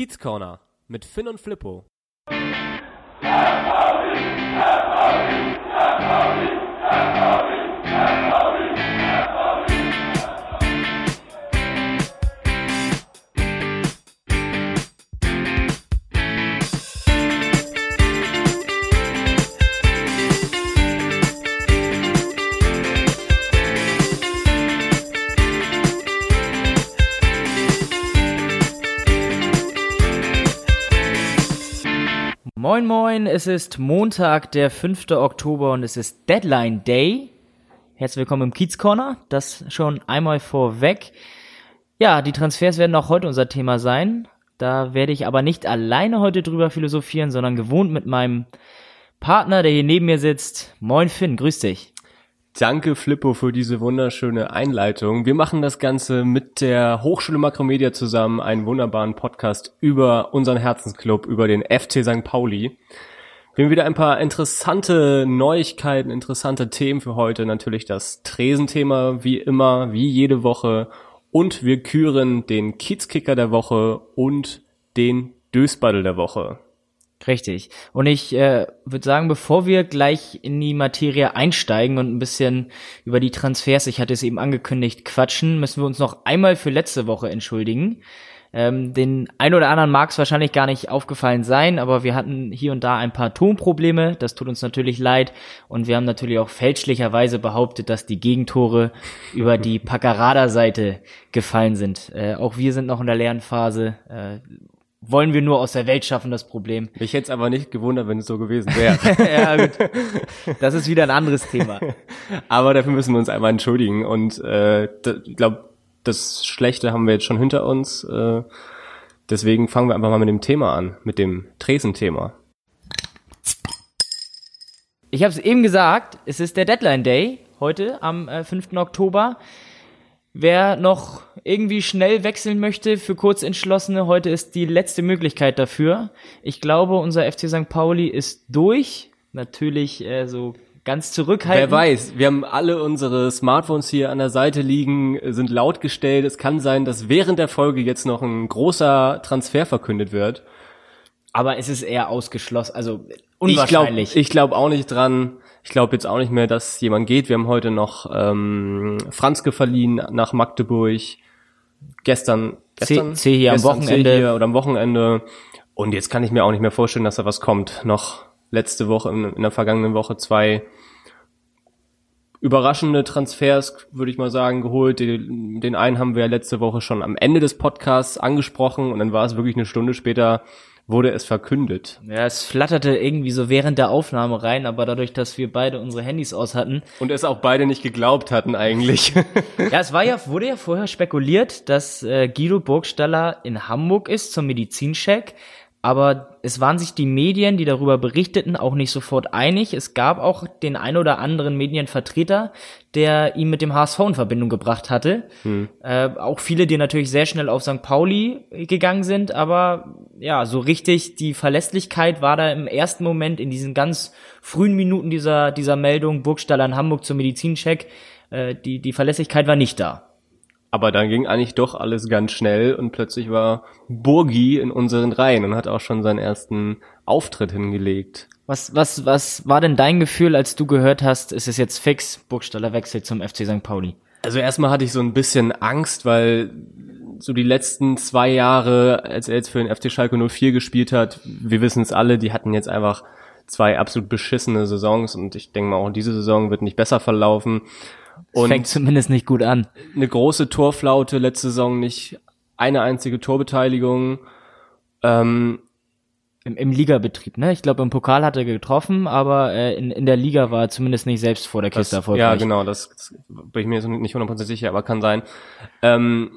Kiez Corner mit Finn und Flippo. Moin Moin, es ist Montag, der 5. Oktober und es ist Deadline Day. Herzlich willkommen im Kiez Corner, das schon einmal vorweg. Ja, die Transfers werden auch heute unser Thema sein. Da werde ich aber nicht alleine heute drüber philosophieren, sondern gewohnt mit meinem Partner, der hier neben mir sitzt. Moin Finn, grüß dich. Danke Flippo für diese wunderschöne Einleitung. Wir machen das Ganze mit der Hochschule Makromedia zusammen, einen wunderbaren Podcast über unseren Herzensclub, über den FC St. Pauli. Wir haben wieder ein paar interessante Neuigkeiten, interessante Themen für heute. Natürlich das Tresenthema, wie immer, wie jede Woche. Und wir küren den Kiezkicker der Woche und den Dösbaddel der Woche. Richtig. Und ich äh, würde sagen, bevor wir gleich in die Materie einsteigen und ein bisschen über die Transfers, ich hatte es eben angekündigt, quatschen, müssen wir uns noch einmal für letzte Woche entschuldigen. Ähm, den ein oder anderen mag es wahrscheinlich gar nicht aufgefallen sein, aber wir hatten hier und da ein paar Tonprobleme. Das tut uns natürlich leid. Und wir haben natürlich auch fälschlicherweise behauptet, dass die Gegentore über die Paccarada-Seite gefallen sind. Äh, auch wir sind noch in der Lernphase. Äh, wollen wir nur aus der Welt schaffen, das Problem. Mich hätte es aber nicht gewundert, wenn es so gewesen wäre. ja, gut. Das ist wieder ein anderes Thema. aber dafür müssen wir uns einmal entschuldigen. Und äh, ich glaube, das Schlechte haben wir jetzt schon hinter uns. Äh, deswegen fangen wir einfach mal mit dem Thema an, mit dem Tresen-Thema. Ich habe es eben gesagt, es ist der Deadline Day heute am äh, 5. Oktober. Wer noch irgendwie schnell wechseln möchte für Kurzentschlossene, heute ist die letzte Möglichkeit dafür. Ich glaube, unser FC St. Pauli ist durch. Natürlich äh, so ganz zurückhaltend. Wer weiß, wir haben alle unsere Smartphones hier an der Seite liegen, sind laut gestellt. Es kann sein, dass während der Folge jetzt noch ein großer Transfer verkündet wird. Aber es ist eher ausgeschlossen, also unwahrscheinlich. Ich glaube glaub auch nicht dran. Ich glaube jetzt auch nicht mehr, dass jemand geht. Wir haben heute noch ähm, Franzke verliehen nach Magdeburg. Gestern, gestern, C, C hier gestern am Wochenende. Hier oder am Wochenende. Und jetzt kann ich mir auch nicht mehr vorstellen, dass da was kommt. Noch letzte Woche, in, in der vergangenen Woche zwei überraschende Transfers, würde ich mal sagen, geholt. Den, den einen haben wir letzte Woche schon am Ende des Podcasts angesprochen und dann war es wirklich eine Stunde später wurde es verkündet. Ja, es flatterte irgendwie so während der Aufnahme rein, aber dadurch, dass wir beide unsere Handys aus hatten. Und es auch beide nicht geglaubt hatten eigentlich. ja, es war ja, wurde ja vorher spekuliert, dass äh, Guido Burgstaller in Hamburg ist zum Medizincheck aber es waren sich die Medien, die darüber berichteten, auch nicht sofort einig. Es gab auch den ein oder anderen Medienvertreter, der ihn mit dem HSV in Verbindung gebracht hatte. Hm. Äh, auch viele, die natürlich sehr schnell auf St. Pauli gegangen sind, aber ja, so richtig die Verlässlichkeit war da im ersten Moment in diesen ganz frühen Minuten dieser, dieser Meldung Burgstaller in Hamburg zum Medizincheck. Äh, die, die Verlässlichkeit war nicht da. Aber dann ging eigentlich doch alles ganz schnell und plötzlich war Burgi in unseren Reihen und hat auch schon seinen ersten Auftritt hingelegt. Was, was, was war denn dein Gefühl, als du gehört hast, ist es jetzt fix, Burgstaller wechselt zum FC St. Pauli? Also erstmal hatte ich so ein bisschen Angst, weil so die letzten zwei Jahre, als er jetzt für den FC Schalke 04 gespielt hat, wir wissen es alle, die hatten jetzt einfach zwei absolut beschissene Saisons und ich denke mal auch diese Saison wird nicht besser verlaufen. Und fängt zumindest nicht gut an. Eine große Torflaute letzte Saison, nicht eine einzige Torbeteiligung. Ähm, im, Im Ligabetrieb, ne? Ich glaube, im Pokal hat er getroffen, aber äh, in, in der Liga war er zumindest nicht selbst vor der Kiste erfolgreich. Ja, genau, das, das bin ich mir nicht 100% sicher, aber kann sein. Ähm,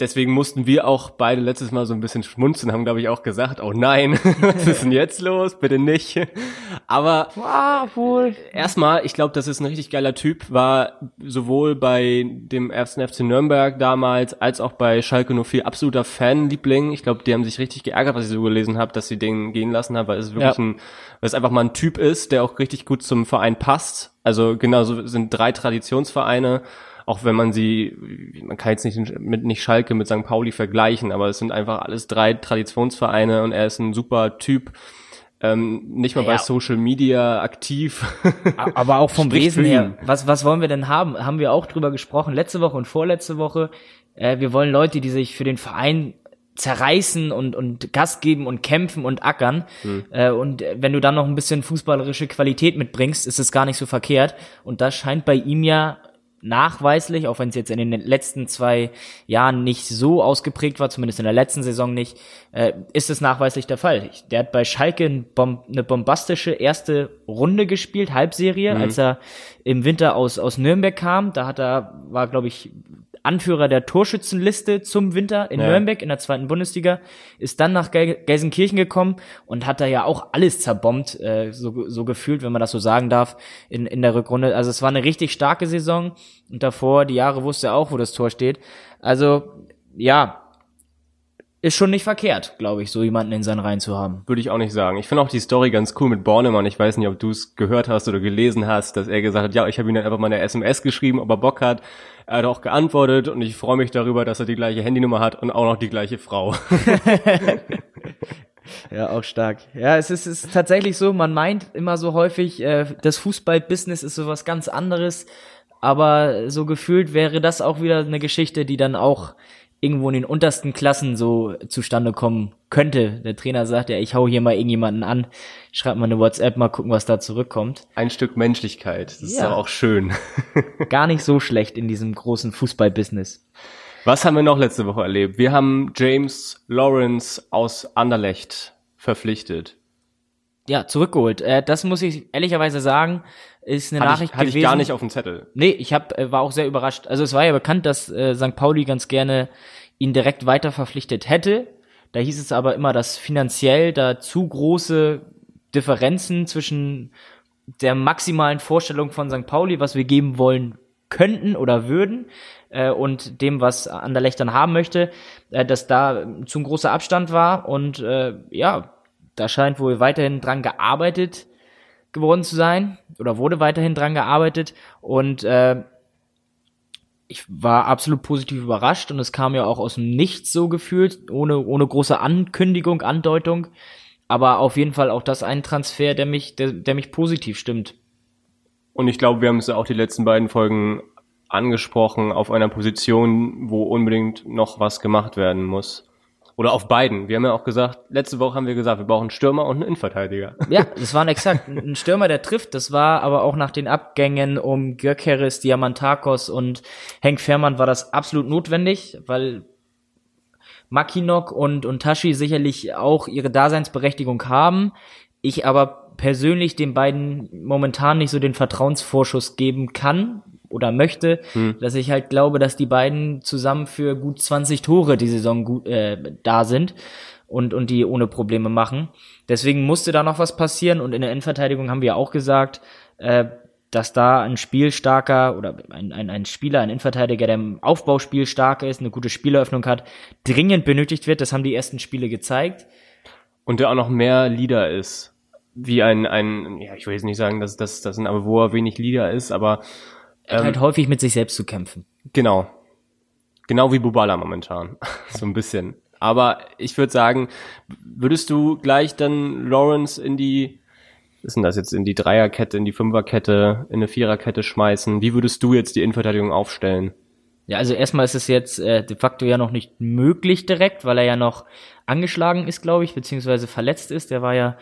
deswegen mussten wir auch beide letztes Mal so ein bisschen schmunzen, haben glaube ich auch gesagt, oh nein, was ist denn jetzt los? Bitte nicht. Aber wow, wohl. erstmal, ich glaube, das ist ein richtig geiler Typ, war sowohl bei dem ersten FC Nürnberg damals als auch bei Schalke 04 absoluter Fanliebling. Ich glaube, die haben sich richtig geärgert, was ich so gelesen habe, dass sie den gehen lassen haben, weil es wirklich ja. ein, weil es einfach mal ein Typ ist, der auch richtig gut zum Verein passt. Also genauso sind drei Traditionsvereine auch wenn man sie, man kann jetzt nicht mit nicht Schalke mit St. Pauli vergleichen, aber es sind einfach alles drei Traditionsvereine und er ist ein super Typ. Ähm, nicht mal ja. bei Social Media aktiv. Aber auch vom Wesen her. Was, was wollen wir denn haben? Haben wir auch drüber gesprochen, letzte Woche und vorletzte Woche. Äh, wir wollen Leute, die sich für den Verein zerreißen und, und Gas geben und kämpfen und ackern. Hm. Äh, und wenn du dann noch ein bisschen fußballerische Qualität mitbringst, ist es gar nicht so verkehrt. Und das scheint bei ihm ja nachweislich, auch wenn es jetzt in den letzten zwei Jahren nicht so ausgeprägt war, zumindest in der letzten Saison nicht, äh, ist es nachweislich der Fall. Der hat bei Schalke ein Bom eine bombastische erste Runde gespielt, Halbserie, mhm. als er im Winter aus, aus Nürnberg kam. Da hat er, war glaube ich Anführer der Torschützenliste zum Winter in ja. Nürnberg in der zweiten Bundesliga, ist dann nach Gelsenkirchen gekommen und hat da ja auch alles zerbombt, äh, so, so gefühlt, wenn man das so sagen darf, in, in der Rückrunde. Also es war eine richtig starke Saison und davor, die Jahre wusste er auch, wo das Tor steht. Also, ja, ist schon nicht verkehrt, glaube ich, so jemanden in seinen Reihen zu haben. Würde ich auch nicht sagen. Ich finde auch die Story ganz cool mit Bornemann. Ich weiß nicht, ob du es gehört hast oder gelesen hast, dass er gesagt hat, ja, ich habe ihm dann einfach mal eine SMS geschrieben, ob er Bock hat. Er hat auch geantwortet und ich freue mich darüber, dass er die gleiche Handynummer hat und auch noch die gleiche Frau. Ja, auch stark. Ja, es ist, es ist tatsächlich so, man meint immer so häufig, äh, das Fußball-Business ist so was ganz anderes, aber so gefühlt wäre das auch wieder eine Geschichte, die dann auch irgendwo in den untersten Klassen so zustande kommen könnte. Der Trainer sagt ja, ich hau hier mal irgendjemanden an, schreib mal eine WhatsApp, mal gucken, was da zurückkommt. Ein Stück Menschlichkeit, das ja. ist doch auch schön. Gar nicht so schlecht in diesem großen Fußballbusiness. Was haben wir noch letzte Woche erlebt? Wir haben James Lawrence aus Anderlecht verpflichtet. Ja, zurückgeholt. Äh, das muss ich ehrlicherweise sagen, ist eine hatte Nachricht ich, hatte gewesen. ich gar nicht auf dem Zettel. Nee, ich hab, äh, war auch sehr überrascht. Also es war ja bekannt, dass äh, St. Pauli ganz gerne ihn direkt weiter verpflichtet hätte. Da hieß es aber immer, dass finanziell da zu große Differenzen zwischen der maximalen Vorstellung von St. Pauli, was wir geben wollen könnten oder würden, äh, und dem, was Anderlecht dann haben möchte, äh, dass da zu ein großer Abstand war. Und äh, ja, da scheint wohl weiterhin dran gearbeitet geworden zu sein oder wurde weiterhin dran gearbeitet und äh, ich war absolut positiv überrascht und es kam ja auch aus dem Nichts so gefühlt, ohne, ohne große Ankündigung, Andeutung. Aber auf jeden Fall auch das ein Transfer, der mich, der, der mich positiv stimmt. Und ich glaube, wir haben es auch die letzten beiden Folgen angesprochen, auf einer Position, wo unbedingt noch was gemacht werden muss. Oder auf beiden. Wir haben ja auch gesagt, letzte Woche haben wir gesagt, wir brauchen einen Stürmer und einen Innenverteidiger. Ja, das waren exakt ein Stürmer, der trifft. Das war aber auch nach den Abgängen um Gökeres, Diamantakos und Henk Fährmann war das absolut notwendig, weil Makinok und, und Tashi sicherlich auch ihre Daseinsberechtigung haben. Ich aber persönlich den beiden momentan nicht so den Vertrauensvorschuss geben kann, oder möchte, hm. dass ich halt glaube, dass die beiden zusammen für gut 20 Tore die Saison gut, äh, da sind und, und die ohne Probleme machen. Deswegen musste da noch was passieren und in der Endverteidigung haben wir auch gesagt, äh, dass da ein spielstarker oder ein, ein, ein Spieler, ein Innenverteidiger, der im Aufbauspiel stark ist, eine gute Spieleröffnung hat, dringend benötigt wird. Das haben die ersten Spiele gezeigt. Und der auch noch mehr Leader ist. Wie ein, ein, ja, ich will jetzt nicht sagen, dass das, das ein Avour wenig Leader ist, aber er hat halt ähm, häufig mit sich selbst zu kämpfen. Genau. Genau wie Bubala momentan. so ein bisschen. Aber ich würde sagen, würdest du gleich dann Lawrence in die, was ist denn das jetzt, in die Dreierkette, in die Fünferkette, in eine Viererkette schmeißen? Wie würdest du jetzt die Innenverteidigung aufstellen? Ja, also erstmal ist es jetzt äh, de facto ja noch nicht möglich direkt, weil er ja noch angeschlagen ist, glaube ich, beziehungsweise verletzt ist. Der war ja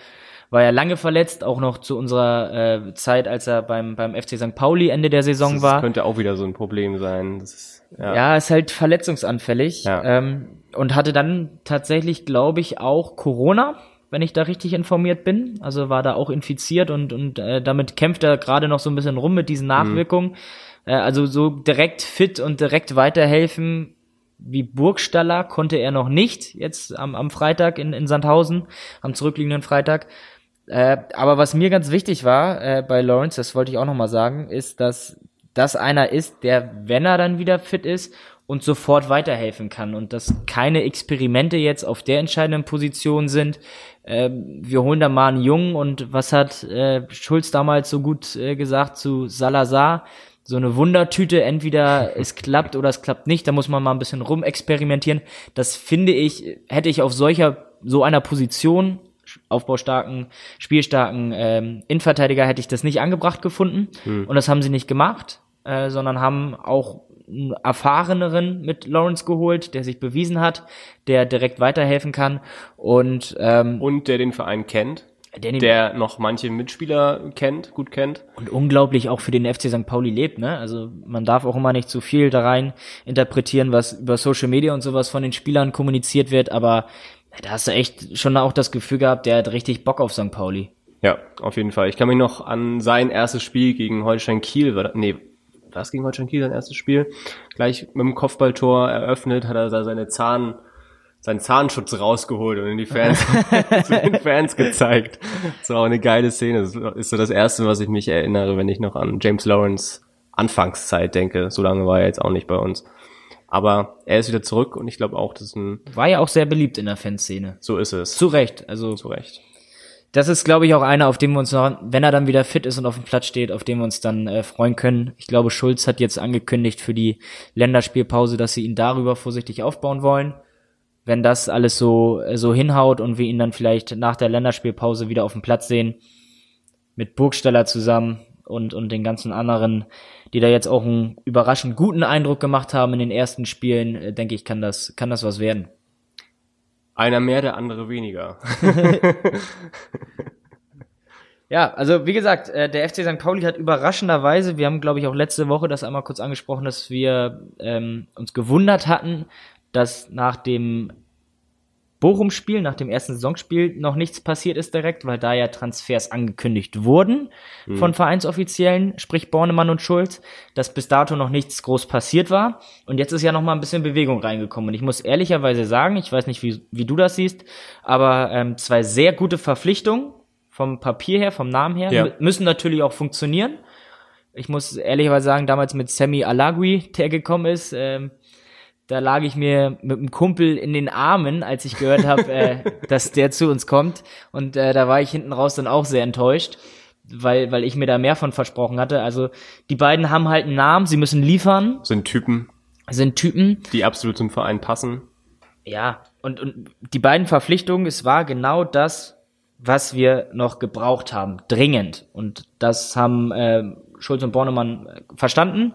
war ja lange verletzt, auch noch zu unserer äh, Zeit, als er beim, beim FC St. Pauli Ende der Saison das war. Das könnte auch wieder so ein Problem sein. Ist, ja. ja, ist halt verletzungsanfällig. Ja. Ähm, und hatte dann tatsächlich, glaube ich, auch Corona, wenn ich da richtig informiert bin. Also war da auch infiziert und, und äh, damit kämpft er gerade noch so ein bisschen rum mit diesen mhm. Nachwirkungen. Mhm. Äh, also so direkt fit und direkt weiterhelfen wie Burgstaller konnte er noch nicht, jetzt am, am Freitag in, in Sandhausen, am zurückliegenden Freitag. Äh, aber was mir ganz wichtig war äh, bei Lawrence, das wollte ich auch nochmal sagen, ist, dass das einer ist, der, wenn er dann wieder fit ist, und sofort weiterhelfen kann und dass keine Experimente jetzt auf der entscheidenden Position sind. Äh, wir holen da mal einen Jungen und was hat äh, Schulz damals so gut äh, gesagt zu Salazar? so eine Wundertüte, entweder es klappt oder es klappt nicht, da muss man mal ein bisschen rumexperimentieren. Das finde ich, hätte ich auf solcher, so einer Position, aufbaustarken, spielstarken ähm, Innenverteidiger, hätte ich das nicht angebracht gefunden. Hm. Und das haben sie nicht gemacht, äh, sondern haben auch einen erfahreneren mit Lawrence geholt, der sich bewiesen hat, der direkt weiterhelfen kann und ähm, und der den Verein kennt der, der, noch manche Mitspieler kennt, gut kennt. Und unglaublich auch für den FC St. Pauli lebt, ne? Also man darf auch immer nicht zu viel da rein interpretieren, was über Social Media und sowas von den Spielern kommuniziert wird, aber da hast du echt schon auch das Gefühl gehabt, der hat richtig Bock auf St. Pauli. Ja, auf jeden Fall. Ich kann mich noch an sein erstes Spiel gegen Holstein Kiel, nee, was gegen Holstein Kiel sein erstes Spiel? Gleich mit dem Kopfballtor eröffnet, hat er da seine Zahn seinen Zahnschutz rausgeholt und in die Fans, zu den Fans gezeigt. Das war auch eine geile Szene. Das ist so das erste, was ich mich erinnere, wenn ich noch an James Lawrence Anfangszeit denke. So lange war er jetzt auch nicht bei uns. Aber er ist wieder zurück und ich glaube auch, das ist ein. War ja auch sehr beliebt in der Fanszene. So ist es. Zu Recht, also. Zu Recht. Das ist, glaube ich, auch einer, auf dem wir uns noch, wenn er dann wieder fit ist und auf dem Platz steht, auf dem wir uns dann äh, freuen können. Ich glaube, Schulz hat jetzt angekündigt für die Länderspielpause, dass sie ihn darüber vorsichtig aufbauen wollen wenn das alles so, so hinhaut und wir ihn dann vielleicht nach der Länderspielpause wieder auf dem Platz sehen, mit Burgsteller zusammen und, und den ganzen anderen, die da jetzt auch einen überraschend guten Eindruck gemacht haben in den ersten Spielen, äh, denke ich, kann das, kann das was werden. Einer mehr, der andere weniger. ja, also wie gesagt, äh, der FC St. Pauli hat überraschenderweise, wir haben glaube ich auch letzte Woche das einmal kurz angesprochen, dass wir ähm, uns gewundert hatten, dass nach dem Bochum-Spiel, nach dem ersten Saisonspiel noch nichts passiert ist direkt, weil da ja Transfers angekündigt wurden mhm. von Vereinsoffiziellen, sprich Bornemann und Schulz, dass bis dato noch nichts groß passiert war. Und jetzt ist ja noch mal ein bisschen Bewegung reingekommen. Und ich muss ehrlicherweise sagen, ich weiß nicht, wie, wie du das siehst, aber ähm, zwei sehr gute Verpflichtungen vom Papier her, vom Namen her, ja. müssen natürlich auch funktionieren. Ich muss ehrlicherweise sagen, damals mit Sammy Alagui, der gekommen ist, ähm, da lag ich mir mit einem Kumpel in den Armen, als ich gehört habe, äh, dass der zu uns kommt. Und äh, da war ich hinten raus dann auch sehr enttäuscht, weil, weil ich mir da mehr von versprochen hatte. Also die beiden haben halt einen Namen, sie müssen liefern. Sind Typen. Sind Typen. Die absolut zum Verein passen. Ja, und, und die beiden Verpflichtungen, es war genau das, was wir noch gebraucht haben, dringend. Und das haben äh, Schulz und Bornemann äh, verstanden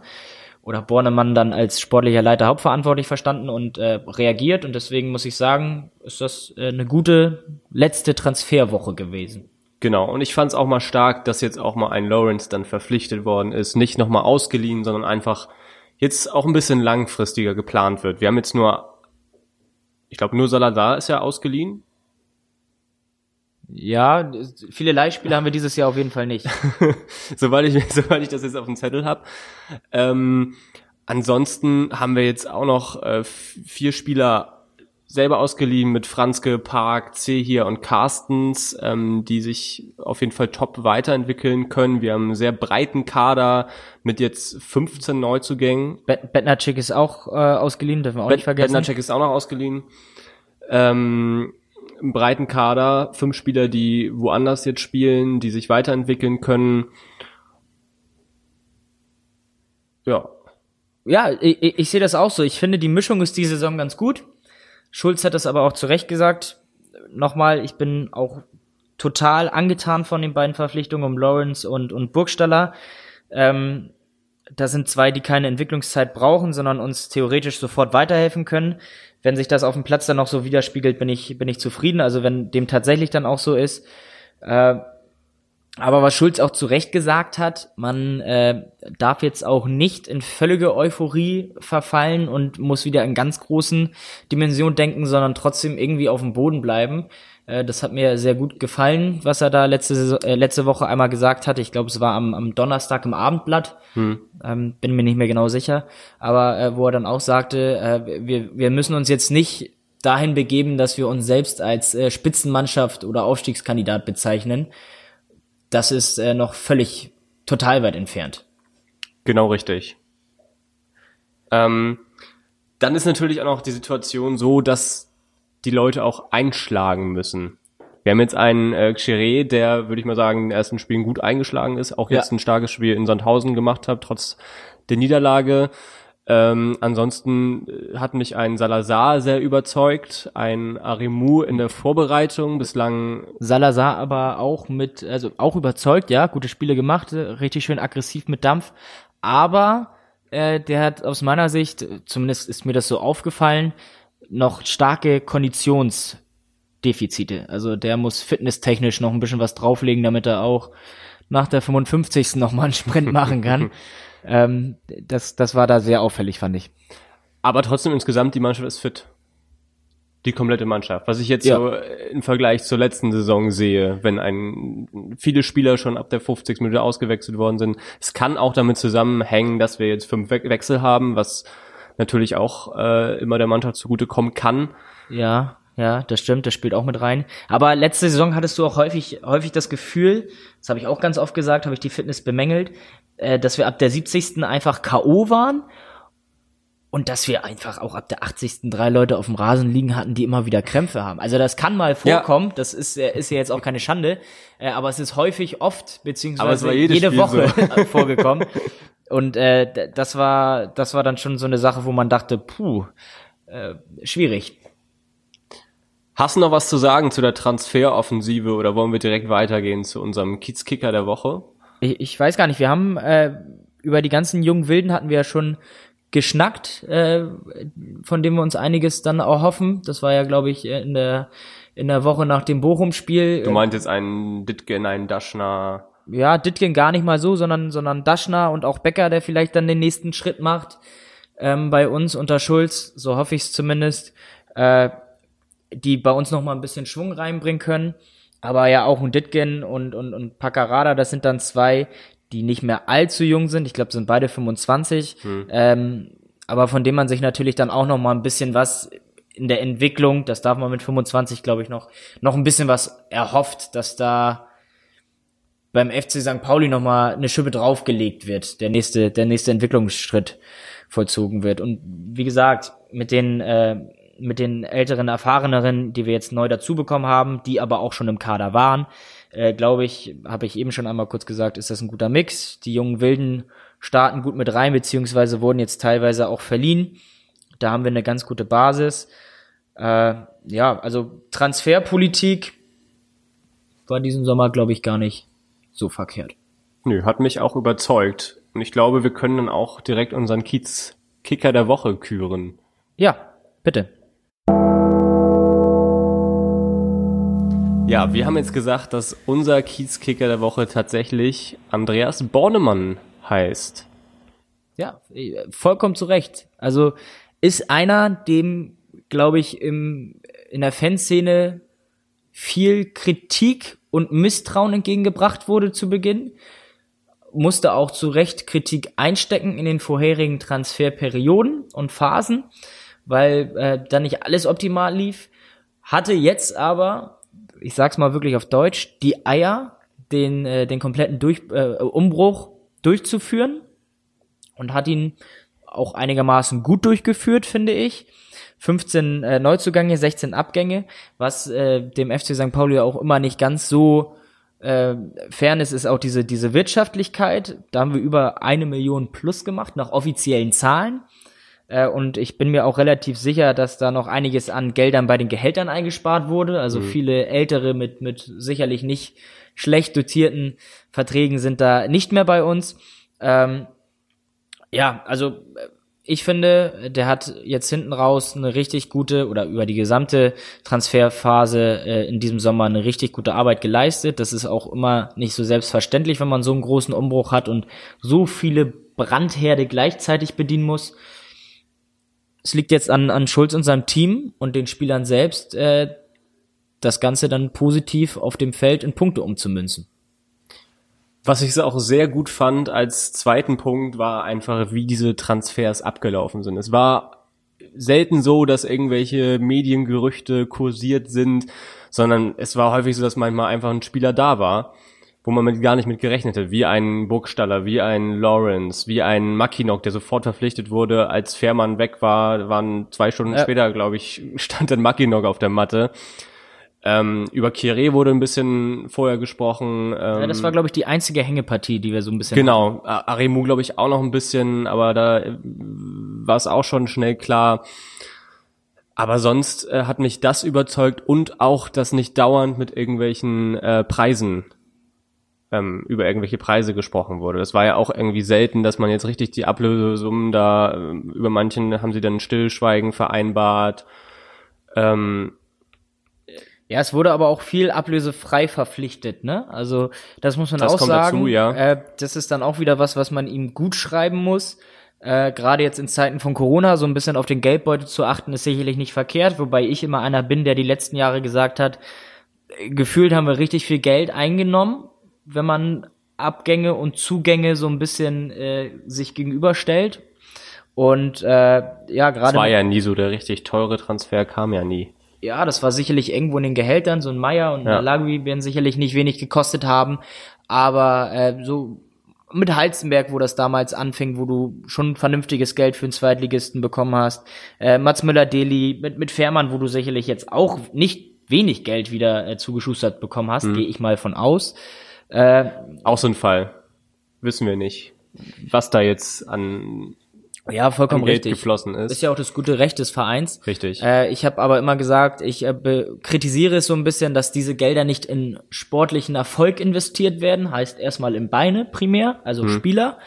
oder Bornemann dann als sportlicher Leiter hauptverantwortlich verstanden und äh, reagiert. Und deswegen muss ich sagen, ist das äh, eine gute letzte Transferwoche gewesen. Genau, und ich fand es auch mal stark, dass jetzt auch mal ein Lawrence dann verpflichtet worden ist, nicht nochmal ausgeliehen, sondern einfach jetzt auch ein bisschen langfristiger geplant wird. Wir haben jetzt nur, ich glaube nur Saladar ist ja ausgeliehen, ja, viele Leihspiele haben wir dieses Jahr auf jeden Fall nicht. soweit, ich, soweit ich das jetzt auf dem Zettel habe. Ähm, ansonsten haben wir jetzt auch noch äh, vier Spieler selber ausgeliehen mit Franzke, Park, C hier und Carstens, ähm, die sich auf jeden Fall top weiterentwickeln können. Wir haben einen sehr breiten Kader mit jetzt 15 Neuzugängen. Bet Betnacek ist auch äh, ausgeliehen, dürfen wir auch Bet nicht vergessen. Betnacek ist auch noch ausgeliehen. Ähm, im breiten Kader, fünf Spieler, die woanders jetzt spielen, die sich weiterentwickeln können. Ja. Ja, ich, ich sehe das auch so. Ich finde, die Mischung ist diese Saison ganz gut. Schulz hat das aber auch zu Recht gesagt. Nochmal, ich bin auch total angetan von den beiden Verpflichtungen um Lawrence und, und Burgstaller. Ähm, da sind zwei, die keine Entwicklungszeit brauchen, sondern uns theoretisch sofort weiterhelfen können wenn sich das auf dem Platz dann noch so widerspiegelt, bin ich, bin ich zufrieden. Also wenn dem tatsächlich dann auch so ist. Äh, aber was Schulz auch zu Recht gesagt hat, man äh, darf jetzt auch nicht in völlige Euphorie verfallen und muss wieder in ganz großen Dimensionen denken, sondern trotzdem irgendwie auf dem Boden bleiben. Äh, das hat mir sehr gut gefallen, was er da letzte, äh, letzte Woche einmal gesagt hat. Ich glaube, es war am, am Donnerstag im Abendblatt. Hm. Ähm, bin mir nicht mehr genau sicher. Aber äh, wo er dann auch sagte, äh, wir, wir müssen uns jetzt nicht dahin begeben, dass wir uns selbst als äh, Spitzenmannschaft oder Aufstiegskandidat bezeichnen. Das ist äh, noch völlig total weit entfernt. Genau richtig. Ähm, dann ist natürlich auch noch die Situation so, dass die Leute auch einschlagen müssen. Wir haben jetzt einen äh, Xeré, der, würde ich mal sagen, in den ersten Spielen gut eingeschlagen ist, auch jetzt ja. ein starkes Spiel in Sandhausen gemacht hat, trotz der Niederlage. Ähm, ansonsten äh, hat mich ein Salazar sehr überzeugt, ein Arimu in der Vorbereitung bislang. Salazar aber auch mit, also auch überzeugt, ja, gute Spiele gemacht, richtig schön aggressiv mit Dampf, aber äh, der hat aus meiner Sicht, zumindest ist mir das so aufgefallen, noch starke Konditionsdefizite. Also der muss fitnesstechnisch noch ein bisschen was drauflegen, damit er auch nach der 55. noch mal einen Sprint machen kann. Ähm, das, das war da sehr auffällig, fand ich. Aber trotzdem insgesamt, die Mannschaft ist fit. Die komplette Mannschaft. Was ich jetzt ja. so im Vergleich zur letzten Saison sehe, wenn ein, viele Spieler schon ab der 50. Minute ausgewechselt worden sind. Es kann auch damit zusammenhängen, dass wir jetzt fünf We Wechsel haben, was natürlich auch äh, immer der Mannschaft zugutekommen kann. Ja, ja, das stimmt, das spielt auch mit rein. Aber letzte Saison hattest du auch häufig, häufig das Gefühl, das habe ich auch ganz oft gesagt, habe ich die Fitness bemängelt, äh, dass wir ab der 70. einfach K.O. waren und dass wir einfach auch ab der 80. drei Leute auf dem Rasen liegen hatten, die immer wieder Krämpfe haben. Also das kann mal vorkommen, ja. das ist, äh, ist ja jetzt auch keine Schande, äh, aber es ist häufig oft, beziehungsweise jede Spiel Woche so. vorgekommen. Und äh, das war, das war dann schon so eine Sache, wo man dachte, puh, äh, schwierig. Hast du noch was zu sagen zu der Transferoffensive oder wollen wir direkt weitergehen zu unserem Kiezkicker der Woche? Ich, ich weiß gar nicht, wir haben äh, über die ganzen jungen Wilden hatten wir ja schon geschnackt, äh, von dem wir uns einiges dann auch hoffen. Das war ja, glaube ich, in der in der Woche nach dem Bochum-Spiel. Du meint jetzt einen Ditgen, einen Daschner? Ja, Ditgen gar nicht mal so, sondern sondern Daschner und auch Becker, der vielleicht dann den nächsten Schritt macht ähm, bei uns unter Schulz. So hoffe ich es zumindest. Äh, die bei uns noch mal ein bisschen Schwung reinbringen können. Aber ja, auch ein Ditgen und, und, und Pacarada, das sind dann zwei, die nicht mehr allzu jung sind. Ich glaube, sind beide 25. Hm. Ähm, aber von dem man sich natürlich dann auch noch mal ein bisschen was in der Entwicklung, das darf man mit 25, glaube ich, noch, noch ein bisschen was erhofft, dass da beim FC St. Pauli noch mal eine Schippe draufgelegt wird, der nächste, der nächste Entwicklungsschritt vollzogen wird. Und wie gesagt, mit den, äh, mit den älteren, erfahreneren, die wir jetzt neu dazu bekommen haben, die aber auch schon im Kader waren, äh, glaube ich, habe ich eben schon einmal kurz gesagt, ist das ein guter Mix. Die jungen Wilden starten gut mit rein, beziehungsweise wurden jetzt teilweise auch verliehen. Da haben wir eine ganz gute Basis. Äh, ja, also Transferpolitik war diesen Sommer, glaube ich, gar nicht so verkehrt. Nö, hat mich auch überzeugt. Und ich glaube, wir können dann auch direkt unseren Kiez-Kicker der Woche küren. Ja, bitte. Ja, wir haben jetzt gesagt, dass unser Kiezkicker der Woche tatsächlich Andreas Bornemann heißt. Ja, vollkommen zu Recht. Also ist einer, dem, glaube ich, im, in der Fanszene viel Kritik und Misstrauen entgegengebracht wurde zu Beginn, musste auch zu Recht Kritik einstecken in den vorherigen Transferperioden und Phasen, weil äh, da nicht alles optimal lief, hatte jetzt aber ich sag's mal wirklich auf Deutsch, die Eier, den, äh, den kompletten Durch, äh, Umbruch durchzuführen und hat ihn auch einigermaßen gut durchgeführt, finde ich. 15 äh, Neuzugänge, 16 Abgänge, was äh, dem FC St. Pauli auch immer nicht ganz so äh, Fairness ist auch diese, diese Wirtschaftlichkeit. Da haben wir über eine Million plus gemacht, nach offiziellen Zahlen. Äh, und ich bin mir auch relativ sicher, dass da noch einiges an Geldern bei den Gehältern eingespart wurde. Also mhm. viele Ältere mit, mit sicherlich nicht schlecht dotierten Verträgen sind da nicht mehr bei uns. Ähm, ja, also äh, ich finde, der hat jetzt hinten raus eine richtig gute oder über die gesamte Transferphase äh, in diesem Sommer eine richtig gute Arbeit geleistet. Das ist auch immer nicht so selbstverständlich, wenn man so einen großen Umbruch hat und so viele Brandherde gleichzeitig bedienen muss es liegt jetzt an, an Schulz und seinem Team und den Spielern selbst, äh, das Ganze dann positiv auf dem Feld in Punkte umzumünzen. Was ich auch sehr gut fand als zweiten Punkt war einfach, wie diese Transfers abgelaufen sind. Es war selten so, dass irgendwelche Mediengerüchte kursiert sind, sondern es war häufig so, dass manchmal einfach ein Spieler da war wo man mit, gar nicht mit gerechnet hat, wie ein Burgstaller, wie ein Lawrence, wie ein Mackinock, der sofort verpflichtet wurde, als Fährmann weg war, waren zwei Stunden ja. später, glaube ich, stand dann Mackinock auf der Matte. Ähm, über Kire wurde ein bisschen vorher gesprochen. Ähm, Ja, das war, glaube ich, die einzige Hängepartie, die wir so ein bisschen. Genau, A- Aremu glaube ich auch noch ein bisschen, aber da äh, war es auch schon schnell klar. Aber sonst äh, hat mich das überzeugt und auch, dass nicht dauernd mit irgendwelchen äh, Preisen ähm, über irgendwelche Preise gesprochen wurde. Das war ja auch irgendwie selten, dass man jetzt richtig die Ablösesummen da äh, über manchen haben sie dann Stillschweigen vereinbart. Ähm, Ja, es wurde aber auch viel ablösefrei verpflichtet, ne? Also das muss man Das auch kommt sagen. dazu, ja. Äh, das ist dann auch wieder was, was man ihm gut schreiben muss. Äh, Gerade jetzt in Zeiten von Corona so ein bisschen auf den Geldbeutel zu achten, ist sicherlich nicht verkehrt. Wobei ich immer einer bin, der die letzten Jahre gesagt hat, äh, gefühlt haben wir richtig viel Geld eingenommen, wenn man Abgänge und Zugänge so ein bisschen äh, sich gegenüberstellt. Und äh, ja, das gerade war ja nie so der richtig teure Transfer, kam ja nie. ja, das war sicherlich irgendwo in den Gehältern, so ein Meier und Ja. ein Lagui werden sicherlich nicht wenig gekostet haben, aber äh, so mit Heizenberg, wo das damals anfing, wo du schon vernünftiges Geld für einen Zweitligisten bekommen hast, äh, Mats Müller-Deli, mit, mit Fährmann, wo du sicherlich jetzt auch nicht wenig Geld wieder äh, zugeschustert bekommen Mhm. hast, gehe ich mal von aus. Äh, Auch so ein Fall. Wissen wir nicht, was da jetzt an, ja, vollkommen richtig. geflossen ist. Ist ja auch das gute Recht des Vereins. Richtig. Äh, ich habe aber immer gesagt, ich äh, kritisiere es so ein bisschen, dass diese Gelder nicht in sportlichen Erfolg investiert werden, heißt erstmal in Beine primär, also Spieler.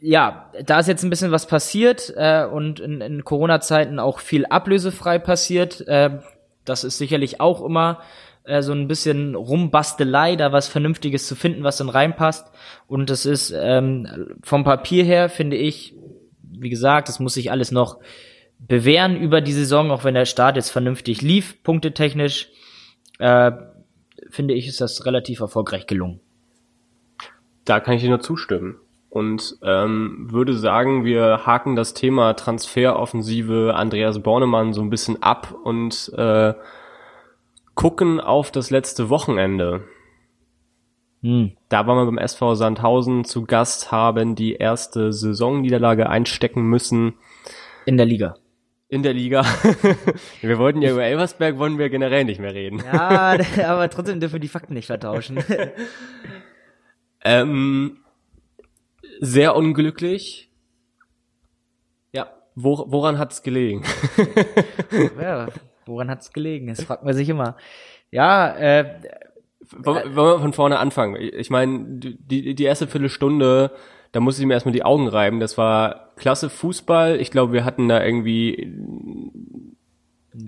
Ja, da ist jetzt ein bisschen was passiert äh, und in, in Corona-Zeiten auch viel ablösefrei passiert. Äh, das ist sicherlich auch immer äh, so ein bisschen Rumbastelei, da was Vernünftiges zu finden, was dann reinpasst. Und das ist ähm, vom Papier her, finde ich, wie gesagt, das muss sich alles noch bewähren über die Saison, auch wenn der Start jetzt vernünftig lief, punktetechnisch, äh, finde ich, ist das relativ erfolgreich gelungen. Da kann ich dir nur zustimmen. Und ähm, würde sagen, wir haken das Thema Transferoffensive Andreas Bornemann so ein bisschen ab und äh, gucken auf das letzte Wochenende. Hm. Da waren wir beim SV Sandhausen zu Gast, haben die erste Saisonniederlage einstecken müssen In der Liga. in der Liga. wir wollten ja über Elversberg, wollen wir generell nicht mehr reden. Ja, aber trotzdem dürfen wir die Fakten nicht vertauschen. Ähm, sehr unglücklich. ja. Wo, woran hat's gelegen? ja. Woran hat's gelegen? Das fragt man sich immer. Ja, äh, Wollen wollen wir von vorne anfangen? Ich meine, die, die erste Viertelstunde, da musste ich mir erstmal die Augen reiben. Das war klasse Fußball. Ich glaube, wir hatten da irgendwie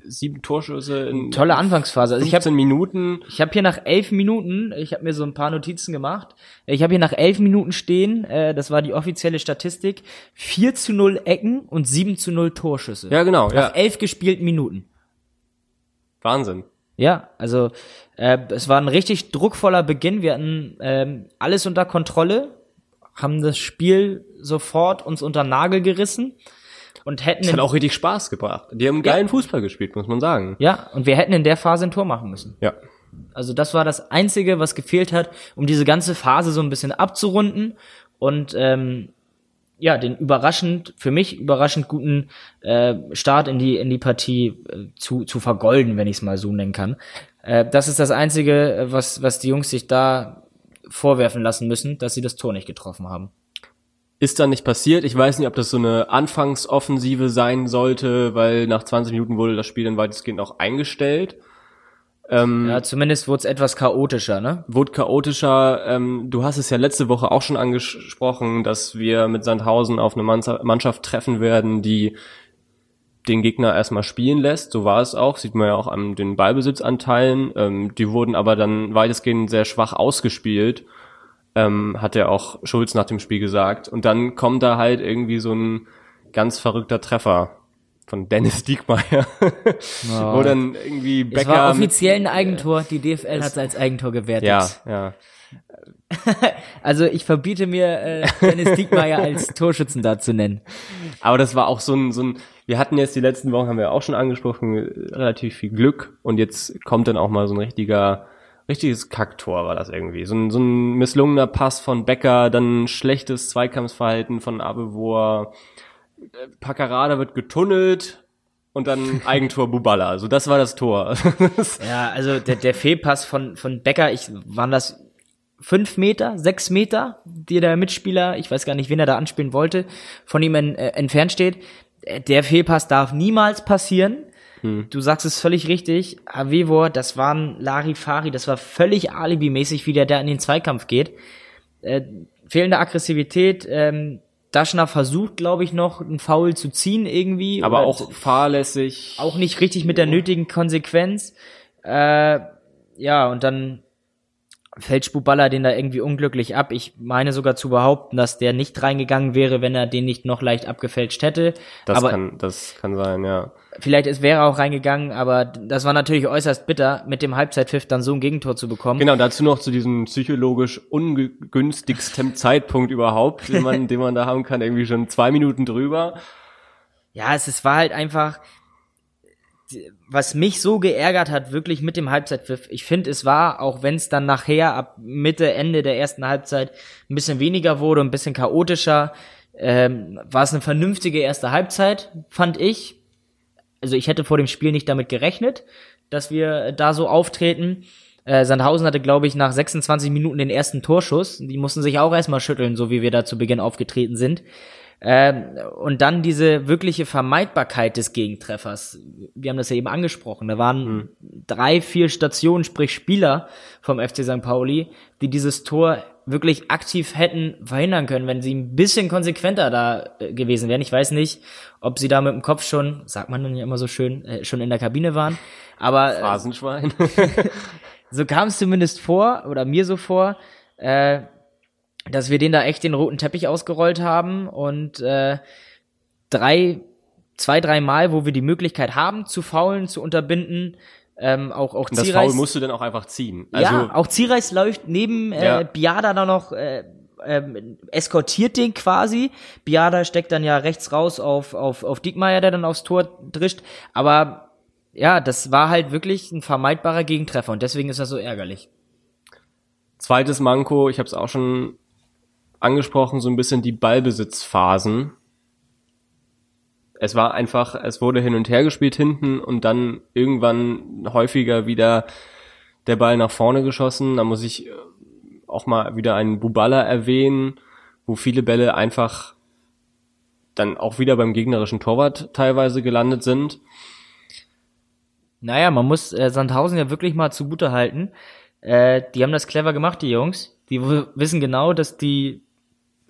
sieben Torschüsse in tolle Anfangsphase. Also ich habe 15 Minuten. Ich habe hier nach elf Minuten, ich habe mir so ein paar Notizen gemacht, ich habe hier nach elf Minuten stehen, äh, das war die offizielle Statistik, 4 zu 0 Ecken und 7 zu 0 Torschüsse. Ja, genau. Nach Ja, elf gespielten Minuten. Wahnsinn. Ja, also äh, es war ein richtig druckvoller Beginn. Wir hatten ähm, alles unter Kontrolle, haben das Spiel sofort uns unter Nagel gerissen und hätten Das hat auch richtig Spaß gebracht. Die haben geilen Fußball gespielt, muss man sagen. ja und wir hätten in der Phase ein Tor machen müssen. Ja. Also das war das Einzige, was gefehlt hat, um diese ganze Phase so ein bisschen abzurunden und ähm, ja, den überraschend, für mich überraschend guten äh, Start in die, in die Partie äh, zu, zu vergolden, wenn ich es mal so nennen kann. Äh, das ist das Einzige, äh, was, was die Jungs sich da vorwerfen lassen müssen, dass sie das Tor nicht getroffen haben. Ist dann nicht passiert. Ich weiß nicht, ob das so eine Anfangsoffensive sein sollte, weil nach 20 Minuten wurde das Spiel dann weitestgehend auch eingestellt. Ähm, Ja, zumindest wurde es etwas chaotischer, ne? wurde chaotischer. Ähm, du hast es ja letzte Woche auch schon angesprochen, dass wir mit Sandhausen auf eine Mannschaft treffen werden, die den Gegner erstmal spielen lässt. So war es auch, sieht man ja auch an den Ballbesitzanteilen. Ähm, die wurden aber dann weitestgehend sehr schwach ausgespielt, ähm, hat ja auch Schulz nach dem Spiel gesagt. Und dann kommt da halt irgendwie so ein ganz verrückter Treffer von Dennis Diekmeyer, wo dann irgendwie Becker Es war offiziell ein Eigentor, die DFL hat es als Eigentor gewertet. ja, ja. Also ich verbiete mir, äh, Dennis Diekmeyer als Torschützen da zu nennen. Aber das war auch so ein, so ein, wir hatten jetzt die letzten Wochen, haben wir auch schon angesprochen, relativ viel Glück und jetzt kommt dann auch mal so ein richtiger, richtiges Kacktor war das irgendwie. So ein, so ein misslungener Pass von Becker, dann ein schlechtes Zweikampfverhalten von Abevor. Paccarada wird getunnelt und dann Eigentor Bubala. Also das war das Tor. ja, also der, der Fehlpass von, von Becker, ich, waren das fünf Meter, sechs Meter, die der Mitspieler, ich weiß gar nicht, wen er da anspielen wollte, von ihm en, äh, entfernt steht. Äh, der Fehlpass darf niemals passieren. Hm. Du sagst es völlig richtig. Avevor, das waren Larifari, das war völlig alibimäßig, wie der da in den Zweikampf geht. Äh, fehlende Aggressivität, ähm, Daschner versucht, glaube ich, noch einen Foul zu ziehen irgendwie. Aber auch fahrlässig. Auch nicht richtig mit der nötigen Konsequenz. Äh, ja, und dann fällt den da irgendwie unglücklich ab. Ich meine sogar zu behaupten, dass der nicht reingegangen wäre, wenn er den nicht noch leicht abgefälscht hätte. Das aber kann, das kann sein, ja. Vielleicht es wäre auch reingegangen, aber das war natürlich äußerst bitter, mit dem Halbzeitpfiff dann so ein Gegentor zu bekommen. Genau, dazu noch zu diesem psychologisch ungünstigsten Zeitpunkt überhaupt, den man, den man da haben kann, irgendwie schon zwei Minuten drüber. Ja, es, es war halt einfach, was mich so geärgert hat, wirklich mit dem Halbzeitpfiff, ich finde, es war, auch wenn es dann nachher ab Mitte, Ende der ersten Halbzeit ein bisschen weniger wurde, ein bisschen chaotischer, ähm, war es eine vernünftige erste Halbzeit, fand ich. Also ich hätte vor dem Spiel nicht damit gerechnet, dass wir da so auftreten. Äh, Sandhausen hatte, glaube ich, nach 26 Minuten den ersten Torschuss. Die mussten sich auch erstmal schütteln, so wie wir da zu Beginn aufgetreten sind. Ähm, und dann diese wirkliche Vermeidbarkeit des Gegentreffers. Wir haben das ja eben angesprochen. Da waren mhm. drei, vier Stationen, sprich Spieler vom FC St. Pauli, die dieses Tor wirklich aktiv hätten verhindern können, wenn sie ein bisschen konsequenter da äh, gewesen wären. Ich weiß nicht, ob sie da mit dem Kopf schon, sagt man dann ja immer so schön, äh, schon in der Kabine waren. Aber äh, Phrasenschwein. so kam es zumindest vor, oder mir so vor. Äh, dass wir den da echt den roten Teppich ausgerollt haben und äh, drei, zwei, drei Mal, wo wir die Möglichkeit haben, zu faulen, zu unterbinden, ähm, auch auch und das Foul musst du dann auch einfach ziehen. Also, ja, auch Zierreis läuft neben äh, ja. Biada da noch äh, ähm, eskortiert den quasi. Biada steckt dann ja rechts raus auf auf auf Diekmeyer, der dann aufs Tor drischt. Aber ja, das war halt wirklich ein vermeidbarer Gegentreffer und deswegen ist das so ärgerlich. Zweites Manko, ich habe es auch schon angesprochen, so ein bisschen die Ballbesitzphasen. Es war einfach, es wurde hin und her gespielt hinten und dann irgendwann häufiger wieder der Ball nach vorne geschossen. Da muss ich äh, auch mal wieder einen Bubala erwähnen, wo viele Bälle einfach dann auch wieder beim gegnerischen Torwart teilweise gelandet sind. Naja, man muss äh, Sandhausen ja wirklich mal zugute halten. Äh, die haben das clever gemacht, die Jungs. Die wissen genau, dass die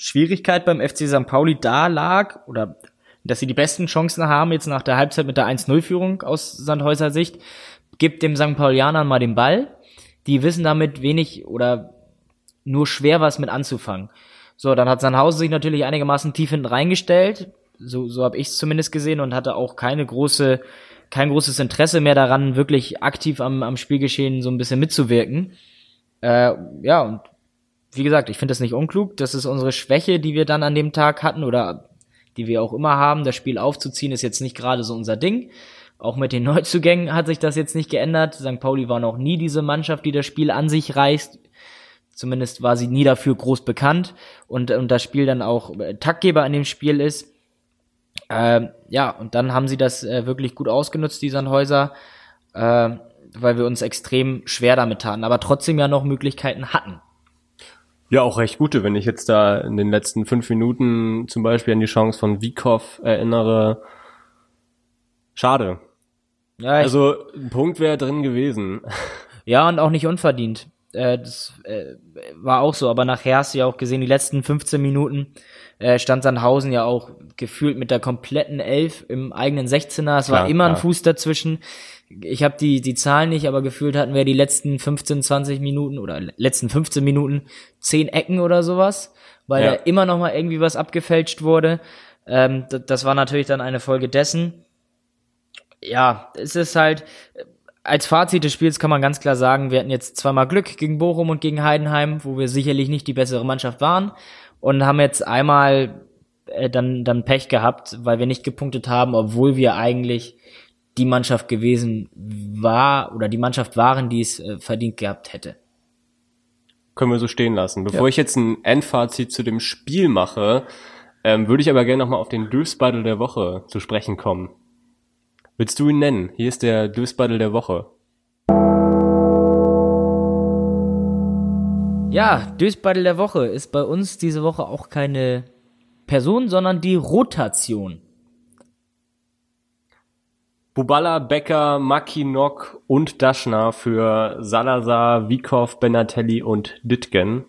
Schwierigkeit beim FC St. Pauli da lag oder dass sie die besten Chancen haben jetzt nach der Halbzeit mit der 1-0-Führung aus Sandhäuser Sicht, gibt dem St. Paulianern mal den Ball. Die wissen damit wenig oder nur schwer was mit anzufangen. So, dann hat Sandhausen sich natürlich einigermaßen tief hinten reingestellt. So, so habe ich es zumindest gesehen und hatte auch keine große, kein großes Interesse mehr daran, wirklich aktiv am, am Spielgeschehen so ein bisschen mitzuwirken. Äh, ja, und wie gesagt, ich finde das nicht unklug. Das ist unsere Schwäche, die wir dann an dem Tag hatten oder die wir auch immer haben. Das Spiel aufzuziehen ist jetzt nicht gerade so unser Ding. Auch mit den Neuzugängen hat sich das jetzt nicht geändert. St. Pauli war noch nie diese Mannschaft, die das Spiel an sich reißt. Zumindest war sie nie dafür groß bekannt und, und das Spiel dann auch äh, Taktgeber an dem Spiel ist. Ähm, ja, und dann haben sie das äh, wirklich gut ausgenutzt, die Sandhäuser, äh, weil wir uns extrem schwer damit taten, aber trotzdem ja noch Möglichkeiten hatten. Ja, auch recht gute, wenn ich jetzt da in den letzten fünf Minuten zum Beispiel an die Chance von Wiekow erinnere. Schade. Ja, also ein Punkt wäre drin gewesen. Ja, und auch nicht unverdient. Äh, das äh, war auch so, aber nachher hast du ja auch gesehen, die letzten 15 Minuten äh, stand Sandhausen ja auch gefühlt mit der kompletten Elf im eigenen 16er. Es klar, war immer klar. ein Fuß dazwischen ich habe die, die Zahlen nicht, aber gefühlt hatten wir die letzten 15, 20 Minuten oder letzten 15 Minuten zehn Ecken oder sowas, weil ja. da immer noch mal irgendwie was abgefälscht wurde. Ähm, das war natürlich dann eine Folge dessen. Ja, es ist halt, als Fazit des Spiels kann man ganz klar sagen, wir hatten jetzt zweimal Glück gegen Bochum und gegen Heidenheim, wo wir sicherlich nicht die bessere Mannschaft waren und haben jetzt einmal äh, dann, dann Pech gehabt, weil wir nicht gepunktet haben, obwohl wir eigentlich die Mannschaft gewesen war oder die Mannschaft waren, die es äh, verdient gehabt hätte. Können wir so stehen lassen. Bevor ja. ich jetzt ein Endfazit zu dem Spiel mache, ähm, würde ich aber gerne nochmal auf den Döfsbattle der Woche zu sprechen kommen. Willst du ihn nennen? Hier ist der Dösbaddel der Woche. Ja, Dösbaddel der Woche ist bei uns diese Woche auch keine Person, sondern die Rotation. Bubala, Becker, Makinok und Daschner für Salazar, Vikov, Benatelli und Ditgen.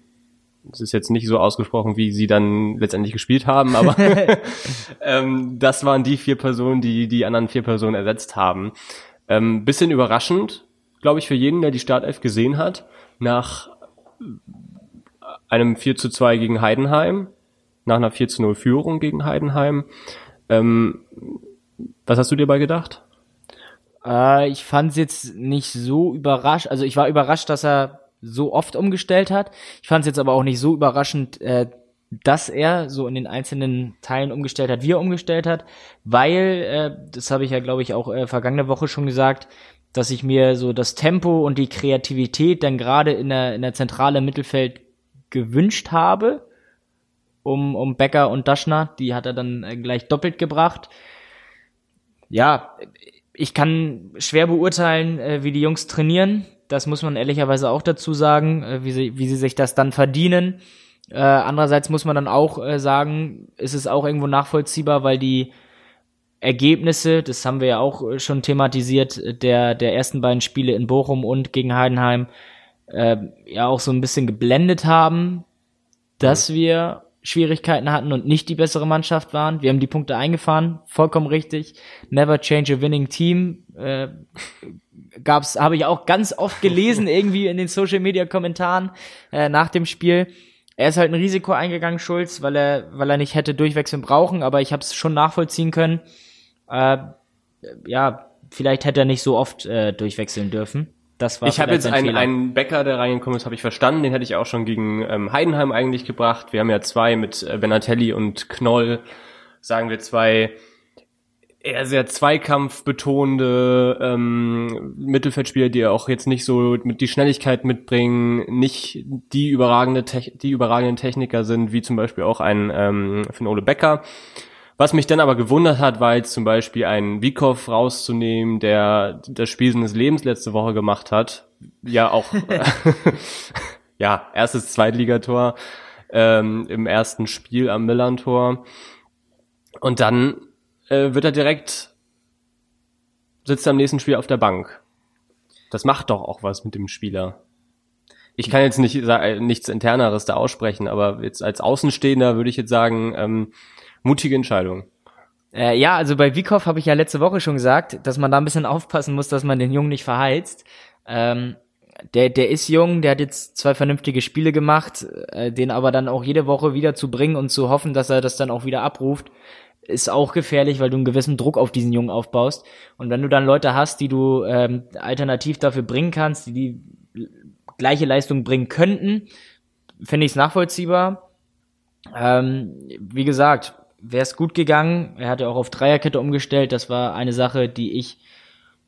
Es ist jetzt nicht so ausgesprochen, wie sie dann letztendlich gespielt haben, aber ähm, das waren die vier Personen, die die anderen vier Personen ersetzt haben. Ähm, bisschen überraschend, glaube ich, für jeden, der die Startelf gesehen hat, nach einem 4 zu 2 gegen Heidenheim, nach einer 4 zu 0 Führung gegen Heidenheim. Ähm, was hast du dir bei gedacht? Äh, ich fand es jetzt nicht so überrascht. Also ich war überrascht, dass er so oft umgestellt hat. Ich fand es jetzt aber auch nicht so überraschend, äh, dass er so in den einzelnen Teilen umgestellt hat, wie er umgestellt hat, weil, äh, das habe ich ja, glaube ich, auch äh, vergangene Woche schon gesagt, dass ich mir so das Tempo und die Kreativität dann gerade in der, in der Zentrale Mittelfeld gewünscht habe, um, um Becker und Daschner, die hat er dann äh, gleich doppelt gebracht. Ja, ich kann schwer beurteilen, äh, wie die Jungs trainieren. Das muss man ehrlicherweise auch dazu sagen, äh, wie, sie, wie sie sich das dann verdienen. Äh, andererseits muss man dann auch äh, sagen, ist es auch irgendwo nachvollziehbar, weil die Ergebnisse, das haben wir ja auch äh, schon thematisiert, der, der ersten beiden Spiele in Bochum und gegen Heidenheim, äh, ja auch so ein bisschen geblendet haben, dass mhm. wir Schwierigkeiten hatten und nicht die bessere Mannschaft waren. Wir haben die Punkte eingefahren, vollkommen richtig. Never change a winning team. Äh, gab's, habe ich auch ganz oft gelesen irgendwie in den Social Media Kommentaren äh, nach dem Spiel. Er ist halt ein Risiko eingegangen, Schulz, weil er, weil er nicht hätte durchwechseln brauchen, aber ich habe es schon nachvollziehen können. Äh, ja, vielleicht hätte er nicht so oft äh, durchwechseln dürfen. Das war ich habe jetzt einen, einen Bäcker, der reingekommen ist, habe ich verstanden. Den hätte ich auch schon gegen ähm, Heidenheim eigentlich gebracht. Wir haben ja zwei mit äh, Benatelli und Knoll, sagen wir zwei eher sehr zweikampfbetonende ähm, Mittelfeldspieler, die auch jetzt nicht so mit die Schnelligkeit mitbringen, nicht die überragende die überragenden Techniker sind, wie zum Beispiel auch ein ähm, Finn Ole Becker. Was mich dann aber gewundert hat, war jetzt zum Beispiel einen Wiekow rauszunehmen, der das Spiel seines Lebens letzte Woche gemacht hat. Ja, auch, ja, erstes Zweitligator ähm, im ersten Spiel am Millantor. Und dann äh, wird er direkt, sitzt er am nächsten Spiel auf der Bank. Das macht doch auch was mit dem Spieler. Ich kann jetzt nicht nichts interneres da aussprechen, aber jetzt als Außenstehender würde ich jetzt sagen, ähm, Mutige Entscheidung. Äh, ja, also bei Wiekow habe ich ja letzte Woche schon gesagt, dass man da ein bisschen aufpassen muss, dass man den Jungen nicht verheizt. Ähm, der, der ist jung, der hat jetzt zwei vernünftige Spiele gemacht, äh, den aber dann auch jede Woche wieder zu bringen und zu hoffen, dass er das dann auch wieder abruft, ist auch gefährlich, weil du einen gewissen Druck auf diesen Jungen aufbaust. Und wenn du dann Leute hast, die du ähm, alternativ dafür bringen kannst, die die gleiche Leistung bringen könnten, finde ich es nachvollziehbar. Ähm, wie gesagt, wäre es gut gegangen. Er hat ja auch auf Dreierkette umgestellt. Das war eine Sache, die ich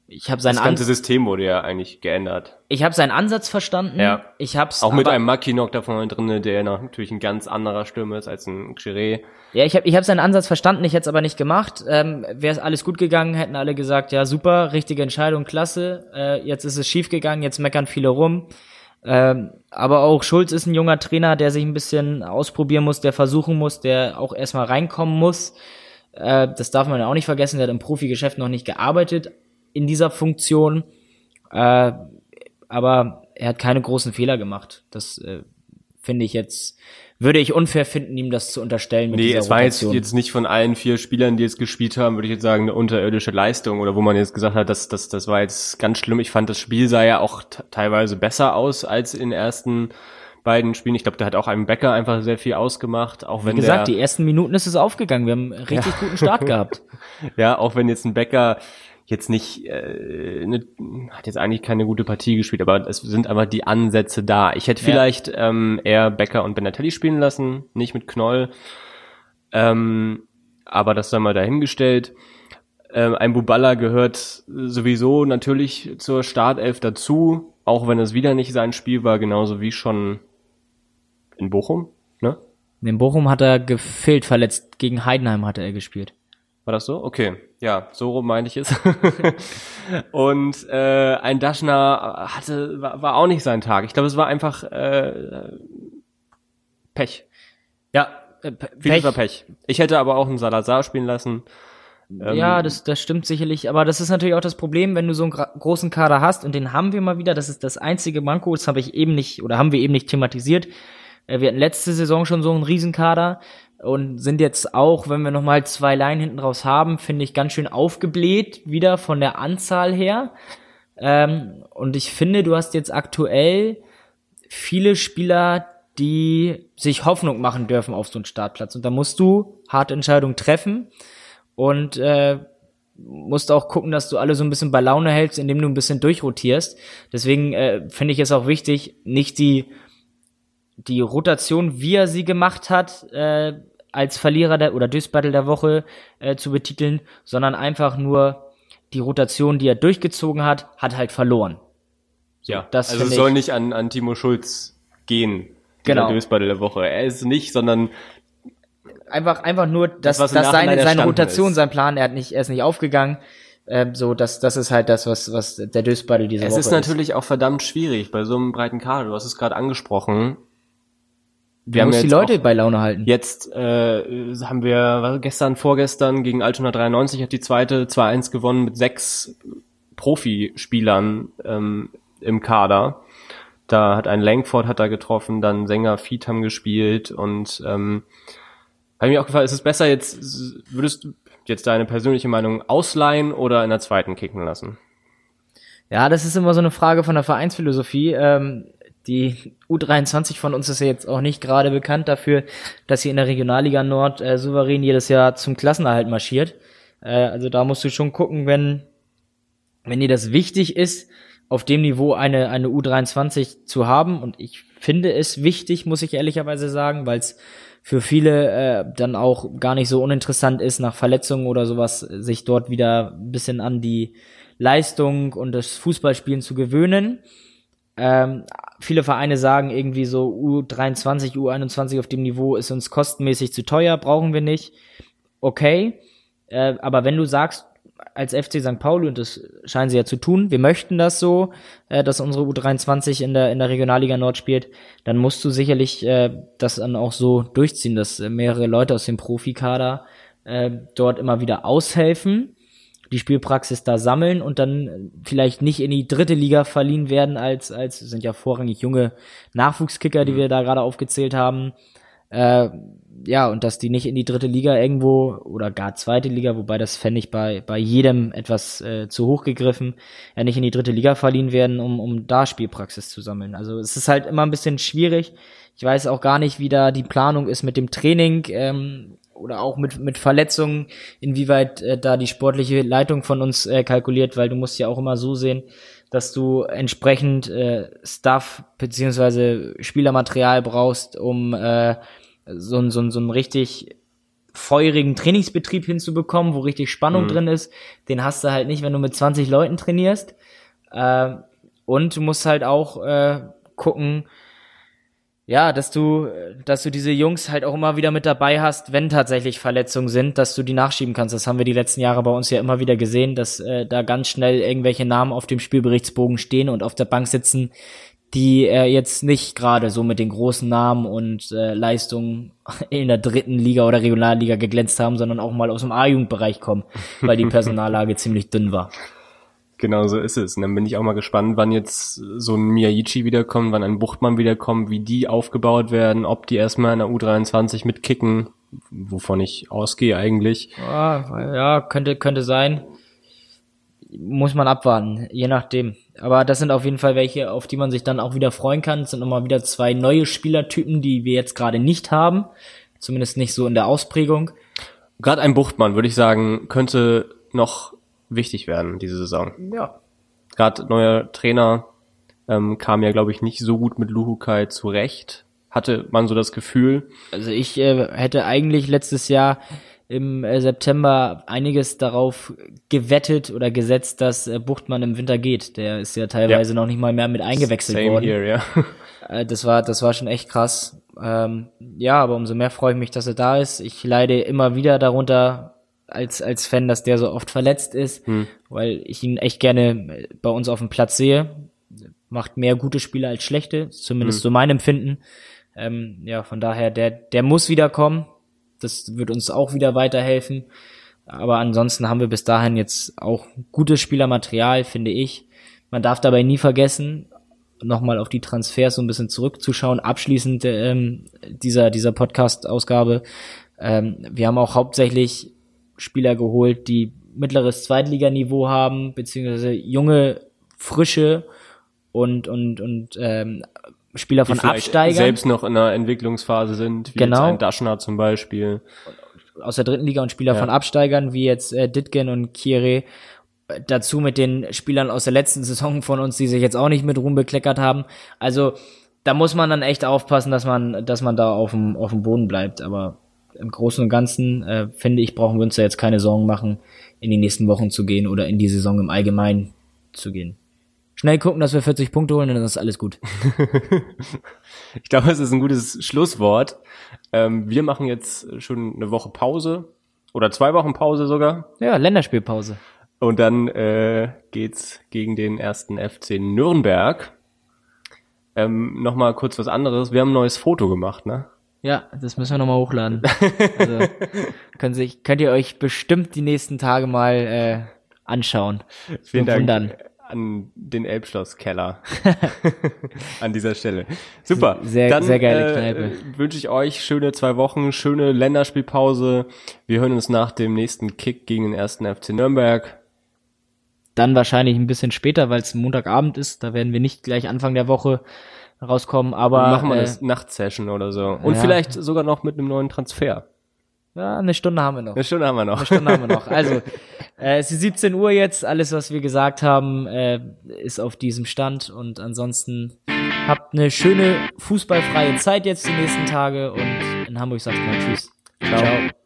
ich habe sein das ganze Ans System wurde ja eigentlich geändert. Ich habe seinen Ansatz verstanden. Ja. Ich hab's auch mit einem Mackinock davon drin, der natürlich ein ganz anderer Stürmer ist als ein Chiré. Ja, ich habe ich hab seinen Ansatz verstanden, ich hätte es aber nicht gemacht. Ähm, Wäre es alles gut gegangen, hätten alle gesagt, ja super, richtige Entscheidung, klasse. Äh, jetzt ist es schief gegangen, jetzt meckern viele rum. Ähm, aber auch Schulz ist ein junger Trainer, der sich ein bisschen ausprobieren muss, der versuchen muss, der auch erstmal reinkommen muss. Äh, das darf man ja auch nicht vergessen, der hat im Profigeschäft noch nicht gearbeitet in dieser Funktion. Äh, aber er hat keine großen Fehler gemacht. Das äh, finde ich jetzt würde ich unfair finden, ihm das zu unterstellen. Mit nee, es war jetzt, jetzt nicht von allen vier Spielern, die jetzt gespielt haben, würde ich jetzt sagen, eine unterirdische Leistung oder wo man jetzt gesagt hat, das, das, das war jetzt ganz schlimm. Ich fand, das Spiel sah ja auch teilweise besser aus als in den ersten beiden Spielen. Ich glaube, der hat auch einem Becker einfach sehr viel ausgemacht. Auch wenn Wie gesagt, die ersten Minuten ist es aufgegangen. Wir haben einen richtig ja. guten Start gehabt. ja, auch wenn jetzt ein Becker jetzt nicht, äh, ne, hat jetzt eigentlich keine gute Partie gespielt, aber es sind einfach die Ansätze da. Ich hätte ja. vielleicht ähm, eher Becker und Benatelli spielen lassen, nicht mit Knoll. Ähm, aber das sei mal dahingestellt. Ähm, ein Buballa gehört sowieso natürlich zur Startelf dazu, auch wenn es wieder nicht sein Spiel war, genauso wie schon in Bochum, ne? In Bochum hat er gefehlt, verletzt. Gegen Heidenheim hatte er gespielt. War das so? Okay. Ja, so rum meinte ich es. und äh, ein Daschner hatte, war, war auch nicht sein Tag. Ich glaube, es war einfach äh, Pech. Ja, äh, Pech. war Pech. Ich hätte aber auch einen Salazar spielen lassen. Ähm, ja, das, das stimmt sicherlich. Aber das ist natürlich auch das Problem, wenn du so einen großen Kader hast und den haben wir mal wieder. Das ist das einzige Manko. Das habe ich eben nicht oder haben wir eben nicht thematisiert. Äh, wir hatten letzte Saison schon so einen Riesenkader und sind jetzt auch, wenn wir nochmal zwei Line hinten raus haben, finde ich ganz schön aufgebläht wieder von der Anzahl her. Ähm, und ich finde, du hast jetzt aktuell viele Spieler, die sich Hoffnung machen dürfen auf so einen Startplatz. Und da musst du harte Entscheidungen treffen und äh, musst auch gucken, dass du alle so ein bisschen bei Laune hältst, indem du ein bisschen durchrotierst. Deswegen äh, finde ich es auch wichtig, nicht die die Rotation, wie er sie gemacht hat, äh, als Verlierer der oder Battle der Woche äh, zu betiteln, sondern einfach nur die Rotation, die er durchgezogen hat, hat halt verloren. Ja, das also es soll nicht an, an Timo Schulz gehen, genau. der Battle der Woche. Er ist nicht, sondern einfach einfach nur, dass, das, dass seine, seine Rotation, ist. sein Plan, er hat nicht, er ist nicht aufgegangen. Ähm, so, das, das ist halt das, was, was der Dösbattle diese es Woche ist. Es ist natürlich auch verdammt schwierig bei so einem breiten Kader. Du hast es gerade angesprochen wir haben die Leute bei Laune halten. Jetzt äh, haben wir gestern, vorgestern gegen Altona 93 hat die zweite 2-1 gewonnen mit sechs Profispielern ähm, im Kader. Da hat ein Langford hat da getroffen, dann Sänger Feet haben gespielt und ähm, habe mir auch gefragt, ist es besser jetzt, würdest du jetzt deine persönliche Meinung ausleihen oder in der zweiten kicken lassen? Ja, das ist immer so eine Frage von der Vereinsphilosophie. Ähm, die U23 von uns ist ja jetzt auch nicht gerade bekannt dafür, dass sie in der Regionalliga Nord äh, souverän jedes Jahr zum Klassenerhalt marschiert. Äh, also da musst du schon gucken, wenn, wenn dir das wichtig ist, auf dem Niveau eine, eine U23 zu haben. Und ich finde es wichtig, muss ich ehrlicherweise sagen, weil es für viele äh, dann auch gar nicht so uninteressant ist, nach Verletzungen oder sowas sich dort wieder ein bisschen an die Leistung und das Fußballspielen zu gewöhnen. Ähm, viele Vereine sagen irgendwie so U23, U21 auf dem Niveau ist uns kostenmäßig zu teuer, brauchen wir nicht. Okay, äh, aber wenn du sagst, als FC St. Pauli, und das scheinen sie ja zu tun, wir möchten das so, äh, dass unsere U23 in der, in der Regionalliga Nord spielt, dann musst du sicherlich äh, das dann auch so durchziehen, dass mehrere Leute aus dem Profikader äh, dort immer wieder aushelfen die Spielpraxis da sammeln und dann vielleicht nicht in die dritte Liga verliehen werden als, als sind ja vorrangig junge Nachwuchskicker, die mhm. wir da gerade aufgezählt haben. Äh, ja, und dass die nicht in die dritte Liga irgendwo oder gar zweite Liga, wobei das fände ich bei, bei jedem etwas äh, zu hoch gegriffen, ja nicht in die dritte Liga verliehen werden, um, um da Spielpraxis zu sammeln. Also es ist halt immer ein bisschen schwierig. Ich weiß auch gar nicht, wie da die Planung ist mit dem Training. Ähm, oder auch mit, mit Verletzungen, inwieweit äh, da die sportliche Leitung von uns äh, kalkuliert, weil du musst ja auch immer so sehen, dass du entsprechend äh, Stuff beziehungsweise Spielermaterial brauchst, um äh, so, so, so einen richtig feurigen Trainingsbetrieb hinzubekommen, wo richtig Spannung mhm. drin ist. Den hast du halt nicht, wenn du mit 20 Leuten trainierst. Äh, und du musst halt auch äh, gucken, ja, dass du, dass du diese Jungs halt auch immer wieder mit dabei hast, wenn tatsächlich Verletzungen sind, dass du die nachschieben kannst. Das haben wir die letzten Jahre bei uns ja immer wieder gesehen, dass äh, da ganz schnell irgendwelche Namen auf dem Spielberichtsbogen stehen und auf der Bank sitzen, die äh, jetzt nicht gerade so mit den großen Namen und äh, Leistungen in der dritten Liga oder Regionalliga geglänzt haben, sondern auch mal aus dem A-Jugendbereich kommen, weil die Personallage ziemlich dünn war. Genau so ist es. Und dann bin ich auch mal gespannt, wann jetzt so ein Miyagichi wiederkommt, wann ein Buchtmann wiederkommt, wie die aufgebaut werden, ob die erstmal in der U23 mitkicken, wovon ich ausgehe eigentlich. Ja, ja, könnte, könnte sein. Muss man abwarten, je nachdem. Aber das sind auf jeden Fall welche, auf die man sich dann auch wieder freuen kann. Es sind nochmal wieder zwei neue Spielertypen, die wir jetzt gerade nicht haben. Zumindest nicht so in der Ausprägung. Gerade ein Buchtmann, würde ich sagen, könnte noch wichtig werden diese Saison. Ja. Gerade neuer Trainer ähm, kam ja, glaube ich, nicht so gut mit Luhukai zurecht. Hatte man so das Gefühl. Also ich äh, hätte eigentlich letztes Jahr im äh, September einiges darauf gewettet oder gesetzt, dass äh, Buchtmann im Winter geht. Der ist ja teilweise ja. noch nicht mal mehr mit eingewechselt Same worden. Here, ja. Äh, das war, das war schon echt krass. Ähm, ja, aber umso mehr freue ich mich, dass er da ist. Ich leide immer wieder darunter, als, als Fan, dass der so oft verletzt ist, hm. weil ich ihn echt gerne bei uns auf dem Platz sehe. Macht mehr gute Spiele als schlechte, zumindest hm. so mein Empfinden. Ähm, ja, von daher, der, der muss wiederkommen. Das wird uns auch wieder weiterhelfen. Aber ansonsten haben wir bis dahin jetzt auch gutes Spielermaterial, finde ich. Man darf dabei nie vergessen, nochmal auf die Transfers so ein bisschen zurückzuschauen. Abschließend ähm, dieser, dieser Podcast-Ausgabe. Ähm, wir haben auch hauptsächlich Spieler geholt, die mittleres Zweitliganiveau haben, beziehungsweise junge, frische und, und, und ähm, Spieler von Absteigern. selbst noch in einer Entwicklungsphase sind, wie genau. jetzt ein Daschner zum Beispiel. Aus der dritten Liga und Spieler ja. von Absteigern, wie jetzt äh, Ditgen und Kire. Dazu mit den Spielern aus der letzten Saison von uns, die sich jetzt auch nicht mit Ruhm bekleckert haben. Also da muss man dann echt aufpassen, dass man, dass man da auf dem, auf dem Boden bleibt. Aber im Großen und Ganzen äh, finde ich, brauchen wir uns da jetzt keine Sorgen machen, in die nächsten Wochen zu gehen oder in die Saison im Allgemeinen zu gehen. Schnell gucken, dass wir 40 Punkte holen und dann ist alles gut. ich glaube, es ist ein gutes Schlusswort. Ähm, wir machen jetzt schon eine Woche Pause oder zwei Wochen Pause sogar. Ja, Länderspielpause. Und dann äh, geht's gegen den ersten FC Nürnberg. Ähm, Nochmal kurz was anderes. Wir haben ein neues Foto gemacht, ne? Ja, das müssen wir nochmal hochladen. also können sich, könnt ihr euch bestimmt die nächsten Tage mal äh, anschauen. Vielen Dank wundern. an den Elbschlosskeller an dieser Stelle. Super. Sehr, Dann, sehr geile äh, Kneipe. Wünsche ich euch schöne zwei Wochen, schöne Länderspielpause. Wir hören uns nach dem nächsten Kick gegen den ersten FC Nürnberg. Dann wahrscheinlich ein bisschen später, weil es Montagabend ist. Da werden wir nicht gleich Anfang der Woche rauskommen, aber. Machen wir äh, das Nachtsession oder so. Und ja. vielleicht sogar noch mit einem neuen Transfer. Ja, eine Stunde haben wir noch. Eine Stunde haben wir noch. Eine Stunde haben wir noch. Also, äh, es ist 17 Uhr jetzt. Alles, was wir gesagt haben, äh, ist auf diesem Stand. Und ansonsten habt eine schöne fußballfreie Zeit jetzt die nächsten Tage. Und in Hamburg sagt man Tschüss. Ciao. Ciao.